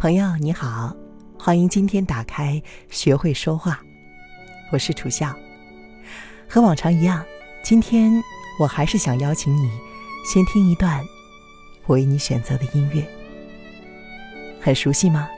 朋友你好，欢迎今天打开学会说话，我是楚笑。和往常一样，今天我还是想邀请你先听一段我为你选择的音乐，很熟悉吗？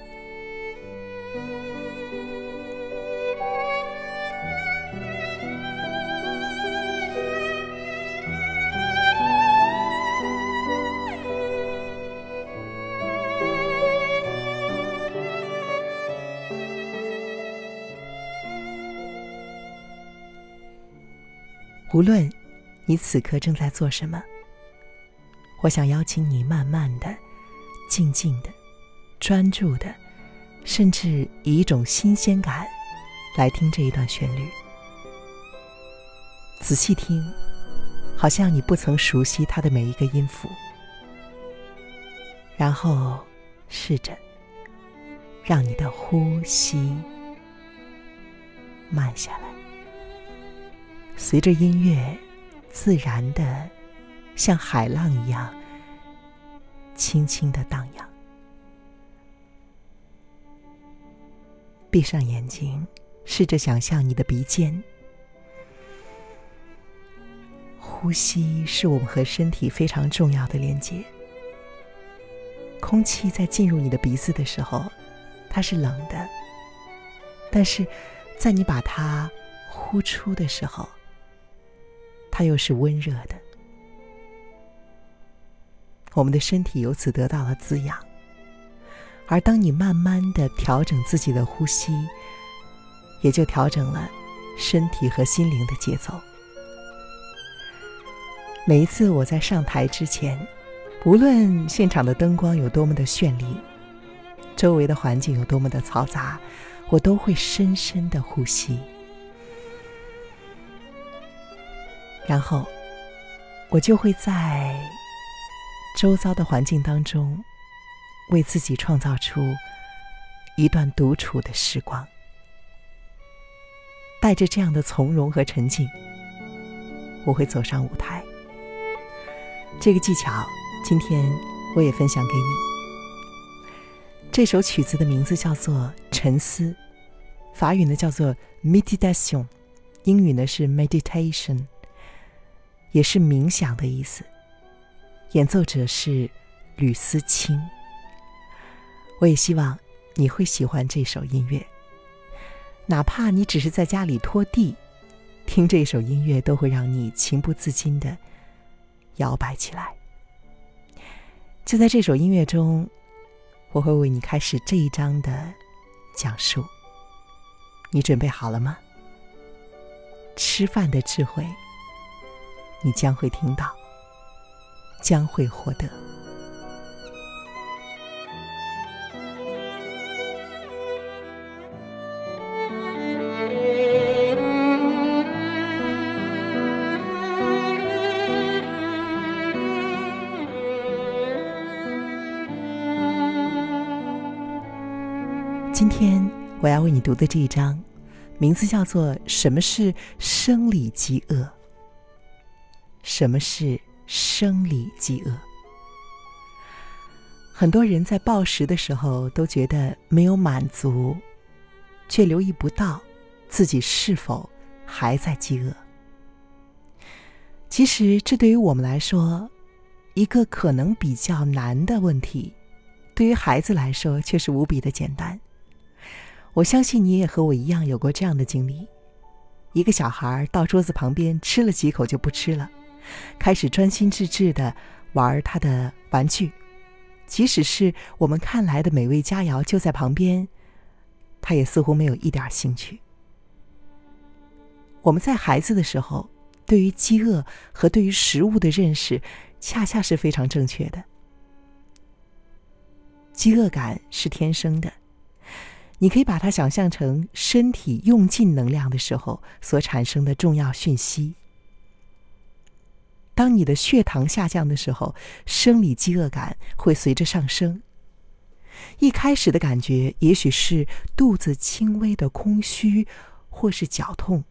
无论你此刻正在做什么，我想邀请你慢慢的、静静的、专注的，甚至以一种新鲜感来听这一段旋律。仔细听，好像你不曾熟悉它的每一个音符，然后试着让你的呼吸慢下来。随着音乐，自然的，像海浪一样，轻轻的荡漾。闭上眼睛，试着想象你的鼻尖。呼吸是我们和身体非常重要的连接。空气在进入你的鼻子的时候，它是冷的；但是，在你把它呼出的时候，它又是温热的，我们的身体由此得到了滋养。而当你慢慢的调整自己的呼吸，也就调整了身体和心灵的节奏。每一次我在上台之前，无论现场的灯光有多么的绚丽，周围的环境有多么的嘈杂，我都会深深的呼吸。然后，我就会在周遭的环境当中，为自己创造出一段独处的时光。带着这样的从容和沉静，我会走上舞台。这个技巧，今天我也分享给你。这首曲子的名字叫做《沉思》，法语呢叫做 “meditation”，英语呢是 “meditation”。也是冥想的意思。演奏者是吕思清。我也希望你会喜欢这首音乐，哪怕你只是在家里拖地，听这首音乐都会让你情不自禁的摇摆起来。就在这首音乐中，我会为你开始这一章的讲述。你准备好了吗？吃饭的智慧。你将会听到，将会获得。今天我要为你读的这一章，名字叫做《什么是生理饥饿》。什么是生理饥饿？很多人在暴食的时候都觉得没有满足，却留意不到自己是否还在饥饿。其实，这对于我们来说，一个可能比较难的问题，对于孩子来说却是无比的简单。我相信你也和我一样有过这样的经历：一个小孩到桌子旁边吃了几口就不吃了。开始专心致志的玩他的玩具，即使是我们看来的美味佳肴就在旁边，他也似乎没有一点兴趣。我们在孩子的时候，对于饥饿和对于食物的认识，恰恰是非常正确的。饥饿感是天生的，你可以把它想象成身体用尽能量的时候所产生的重要讯息。当你的血糖下降的时候，生理饥饿感会随着上升。一开始的感觉也许是肚子轻微的空虚，或是绞痛。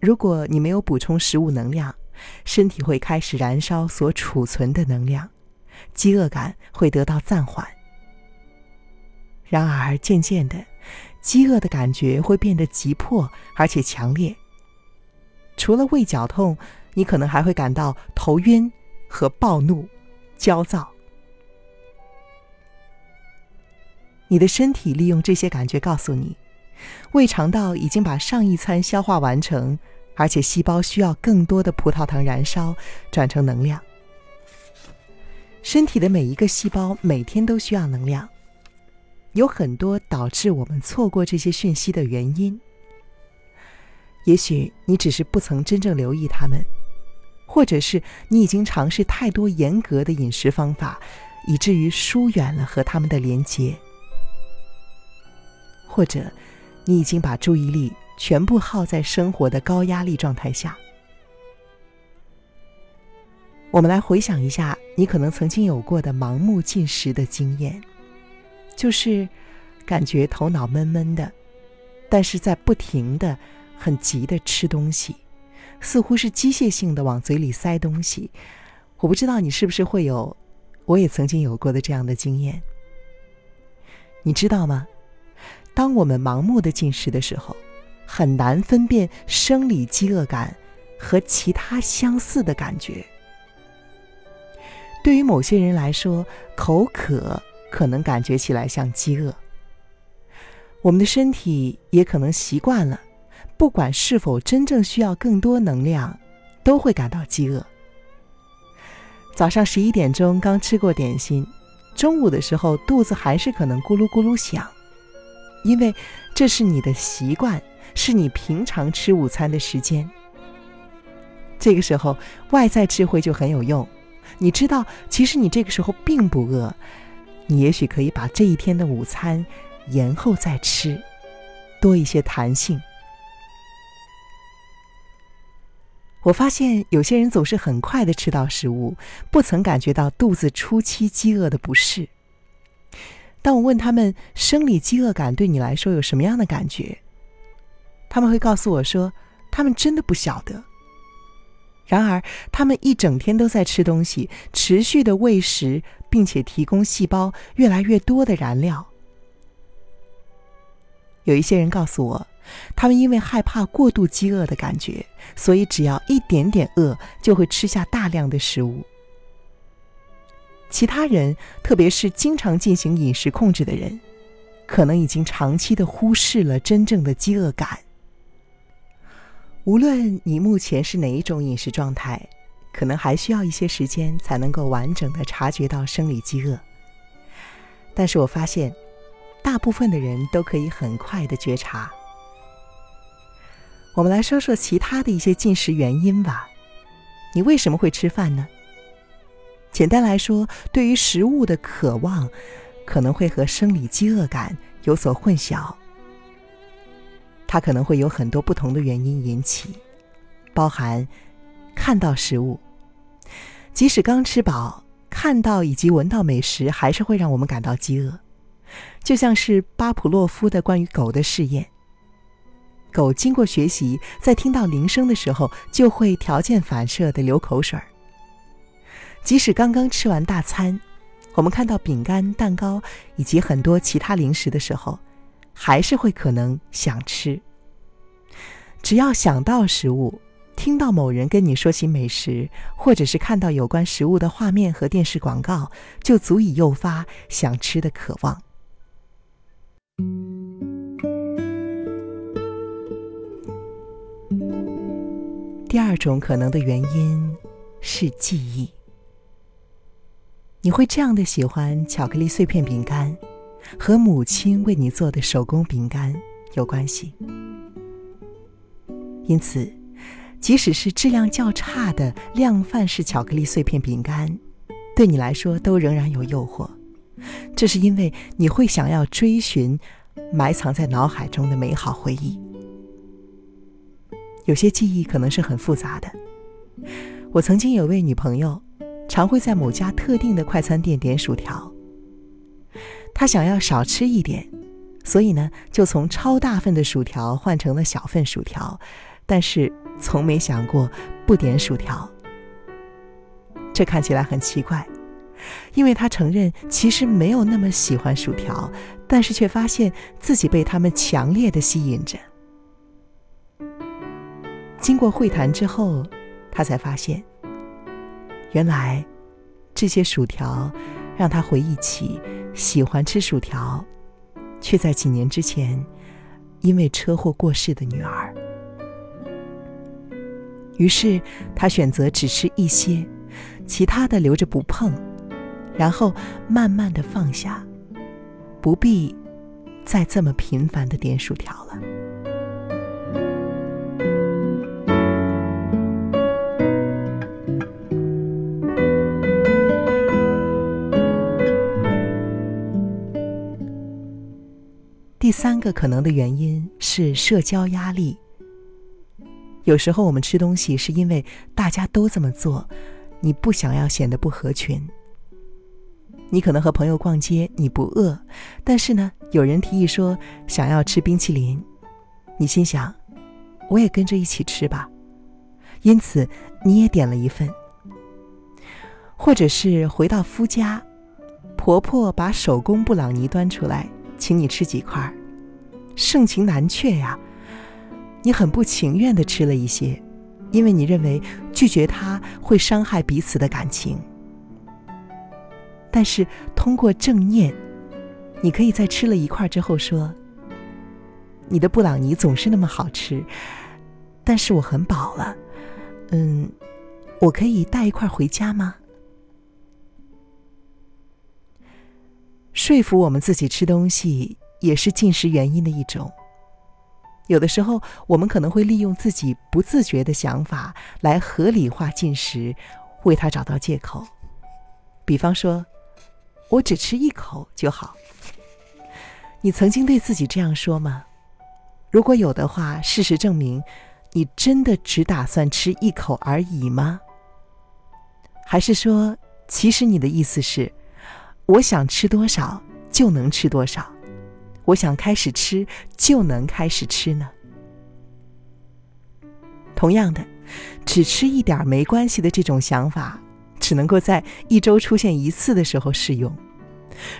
如果你没有补充食物能量，身体会开始燃烧所储存的能量，饥饿感会得到暂缓。然而渐渐的，饥饿的感觉会变得急迫而且强烈。除了胃绞痛，你可能还会感到头晕和暴怒、焦躁。你的身体利用这些感觉告诉你，胃肠道已经把上一餐消化完成，而且细胞需要更多的葡萄糖燃烧，转成能量。身体的每一个细胞每天都需要能量，有很多导致我们错过这些讯息的原因。也许你只是不曾真正留意它们，或者是你已经尝试太多严格的饮食方法，以至于疏远了和他们的连接。或者，你已经把注意力全部耗在生活的高压力状态下。我们来回想一下，你可能曾经有过的盲目进食的经验，就是感觉头脑闷闷的，但是在不停的、很急的吃东西，似乎是机械性的往嘴里塞东西。我不知道你是不是会有，我也曾经有过的这样的经验。你知道吗？当我们盲目的进食的时候，很难分辨生理饥饿感和其他相似的感觉。对于某些人来说，口渴可能感觉起来像饥饿。我们的身体也可能习惯了，不管是否真正需要更多能量，都会感到饥饿。早上十一点钟刚吃过点心，中午的时候肚子还是可能咕噜咕噜响。因为这是你的习惯，是你平常吃午餐的时间。这个时候，外在智慧就很有用。你知道，其实你这个时候并不饿，你也许可以把这一天的午餐延后再吃，多一些弹性。我发现有些人总是很快的吃到食物，不曾感觉到肚子初期饥饿的不适。当我问他们生理饥饿感对你来说有什么样的感觉，他们会告诉我说，他们真的不晓得。然而，他们一整天都在吃东西，持续的喂食，并且提供细胞越来越多的燃料。有一些人告诉我，他们因为害怕过度饥饿的感觉，所以只要一点点饿，就会吃下大量的食物。其他人，特别是经常进行饮食控制的人，可能已经长期的忽视了真正的饥饿感。无论你目前是哪一种饮食状态，可能还需要一些时间才能够完整的察觉到生理饥饿。但是我发现，大部分的人都可以很快的觉察。我们来说说其他的一些进食原因吧。你为什么会吃饭呢？简单来说，对于食物的渴望，可能会和生理饥饿感有所混淆。它可能会有很多不同的原因引起，包含看到食物，即使刚吃饱，看到以及闻到美食，还是会让我们感到饥饿。就像是巴甫洛夫的关于狗的试验，狗经过学习，在听到铃声的时候，就会条件反射的流口水儿。即使刚刚吃完大餐，我们看到饼干、蛋糕以及很多其他零食的时候，还是会可能想吃。只要想到食物，听到某人跟你说起美食，或者是看到有关食物的画面和电视广告，就足以诱发想吃的渴望。第二种可能的原因是记忆。你会这样的喜欢巧克力碎片饼干，和母亲为你做的手工饼干有关系。因此，即使是质量较差的量贩式巧克力碎片饼干，对你来说都仍然有诱惑。这是因为你会想要追寻埋藏在脑海中的美好回忆。有些记忆可能是很复杂的。我曾经有位女朋友。常会在某家特定的快餐店点薯条。他想要少吃一点，所以呢，就从超大份的薯条换成了小份薯条，但是从没想过不点薯条。这看起来很奇怪，因为他承认其实没有那么喜欢薯条，但是却发现自己被他们强烈的吸引着。经过会谈之后，他才发现，原来这些薯条让他回忆起喜欢吃薯条，却在几年之前因为车祸过世的女儿。于是他选择只吃一些，其他的留着不碰，然后慢慢的放下，不必再这么频繁的点薯条了。第三个可能的原因是社交压力。有时候我们吃东西是因为大家都这么做，你不想要显得不合群。你可能和朋友逛街，你不饿，但是呢，有人提议说想要吃冰淇淋，你心想，我也跟着一起吃吧，因此你也点了一份。或者是回到夫家，婆婆把手工布朗尼端出来，请你吃几块，盛情难却呀。你很不情愿的吃了一些，因为你认为拒绝他会伤害彼此的感情。但是通过正念，你可以在吃了一块之后说：“你的布朗尼总是那么好吃，但是我很饱了，嗯，我可以带一块回家吗？”说服我们自己吃东西，也是进食原因的一种。有的时候，我们可能会利用自己不自觉的想法来合理化进食，为他找到借口。比方说，我只吃一口就好。你曾经对自己这样说吗？如果有的话，事实证明，你真的只打算吃一口而已吗？还是说，其实你的意思是，我想吃多少就能吃多少？我想开始吃就能开始吃呢。同样的，只吃一点没关系的这种想法，只能够在一周出现一次的时候适用。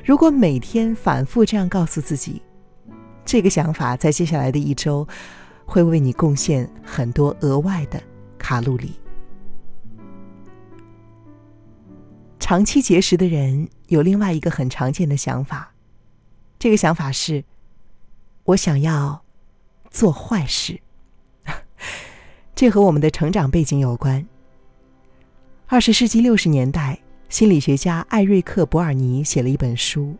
如果每天反复这样告诉自己，这个想法在接下来的一周会为你贡献很多额外的卡路里。长期节食的人有另外一个很常见的想法。这个想法是，我想要做坏事。这和我们的成长背景有关。二十世纪六十年代，心理学家艾瑞克·博尔尼写了一本书，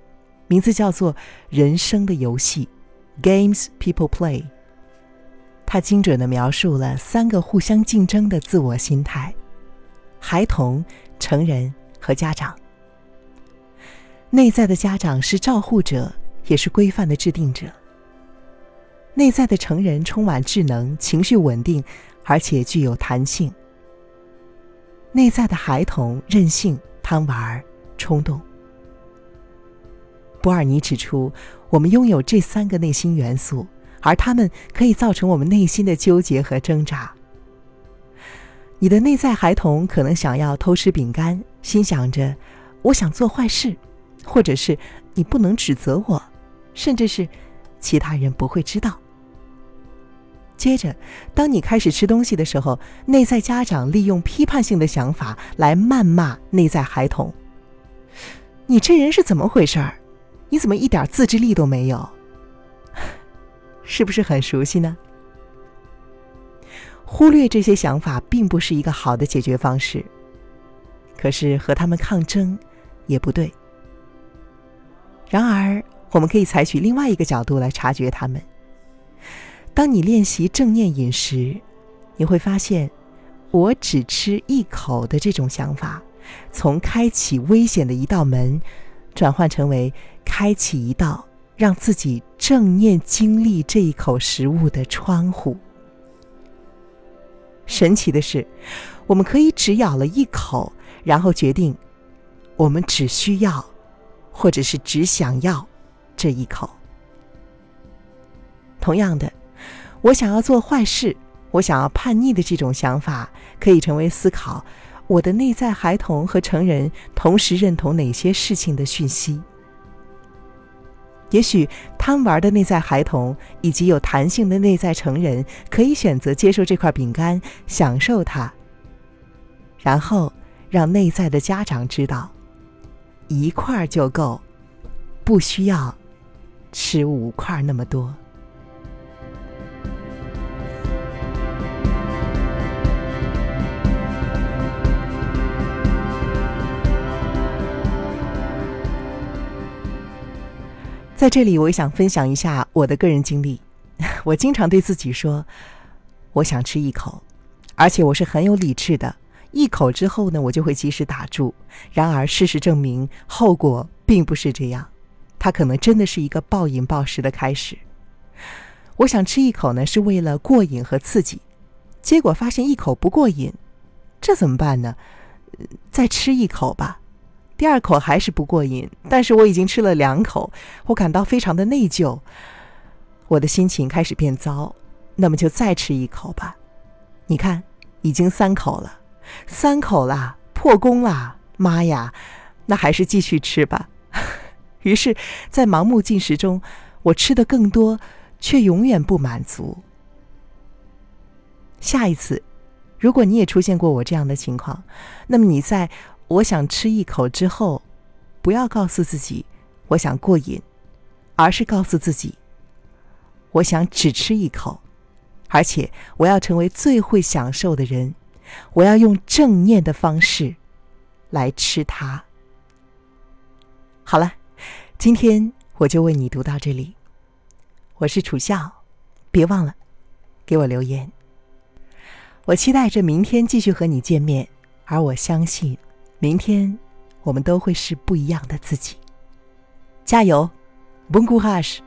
名字叫做《人生的游戏》（Games People Play）。他精准的描述了三个互相竞争的自我心态：孩童、成人和家长。内在的家长是照护者。也是规范的制定者。内在的成人充满智能，情绪稳定，而且具有弹性；内在的孩童任性、贪玩、冲动。博尔尼指出，我们拥有这三个内心元素，而他们可以造成我们内心的纠结和挣扎。你的内在孩童可能想要偷吃饼干，心想着“我想做坏事”，或者是“你不能指责我”。甚至是其他人不会知道。接着，当你开始吃东西的时候，内在家长利用批判性的想法来谩骂内在孩童：“你这人是怎么回事儿？你怎么一点自制力都没有？” 是不是很熟悉呢？忽略这些想法并不是一个好的解决方式，可是和他们抗争也不对。然而。我们可以采取另外一个角度来察觉他们。当你练习正念饮食，你会发现，我只吃一口的这种想法，从开启危险的一道门，转换成为开启一道让自己正念经历这一口食物的窗户。神奇的是，我们可以只咬了一口，然后决定，我们只需要，或者是只想要。这一口。同样的，我想要做坏事，我想要叛逆的这种想法，可以成为思考：我的内在孩童和成人同时认同哪些事情的讯息。也许贪玩的内在孩童以及有弹性的内在成人可以选择接受这块饼干，享受它。然后让内在的家长知道，一块就够，不需要吃五块那么多。在这里，我想分享一下我的个人经历。我经常对自己说：“我想吃一口，而且我是很有理智的。一口之后呢，我就会及时打住。然而，事实证明，后果并不是这样。它可能真的是一个暴饮暴食的开始。我想吃一口呢，是为了过瘾和刺激，结果发现一口不过瘾，这怎么办呢？再吃一口吧。”第二口还是不过瘾，但是我已经吃了两口，我感到非常的内疚，我的心情开始变糟。那么就再吃一口吧。你看，已经三口了，三口啦，破功啦。妈呀，那还是继续吃吧。于是，在盲目进食中，我吃的更多，却永远不满足。下一次，如果你也出现过我这样的情况，那么你在。我想吃一口之后，不要告诉自己我想过瘾，而是告诉自己我想只吃一口，而且我要成为最会享受的人，我要用正念的方式来吃它。好了，今天我就为你读到这里。我是楚笑，别忘了给我留言。我期待着明天继续和你见面，而我相信。明天，我们都会是不一样的自己。加油，Bon courage！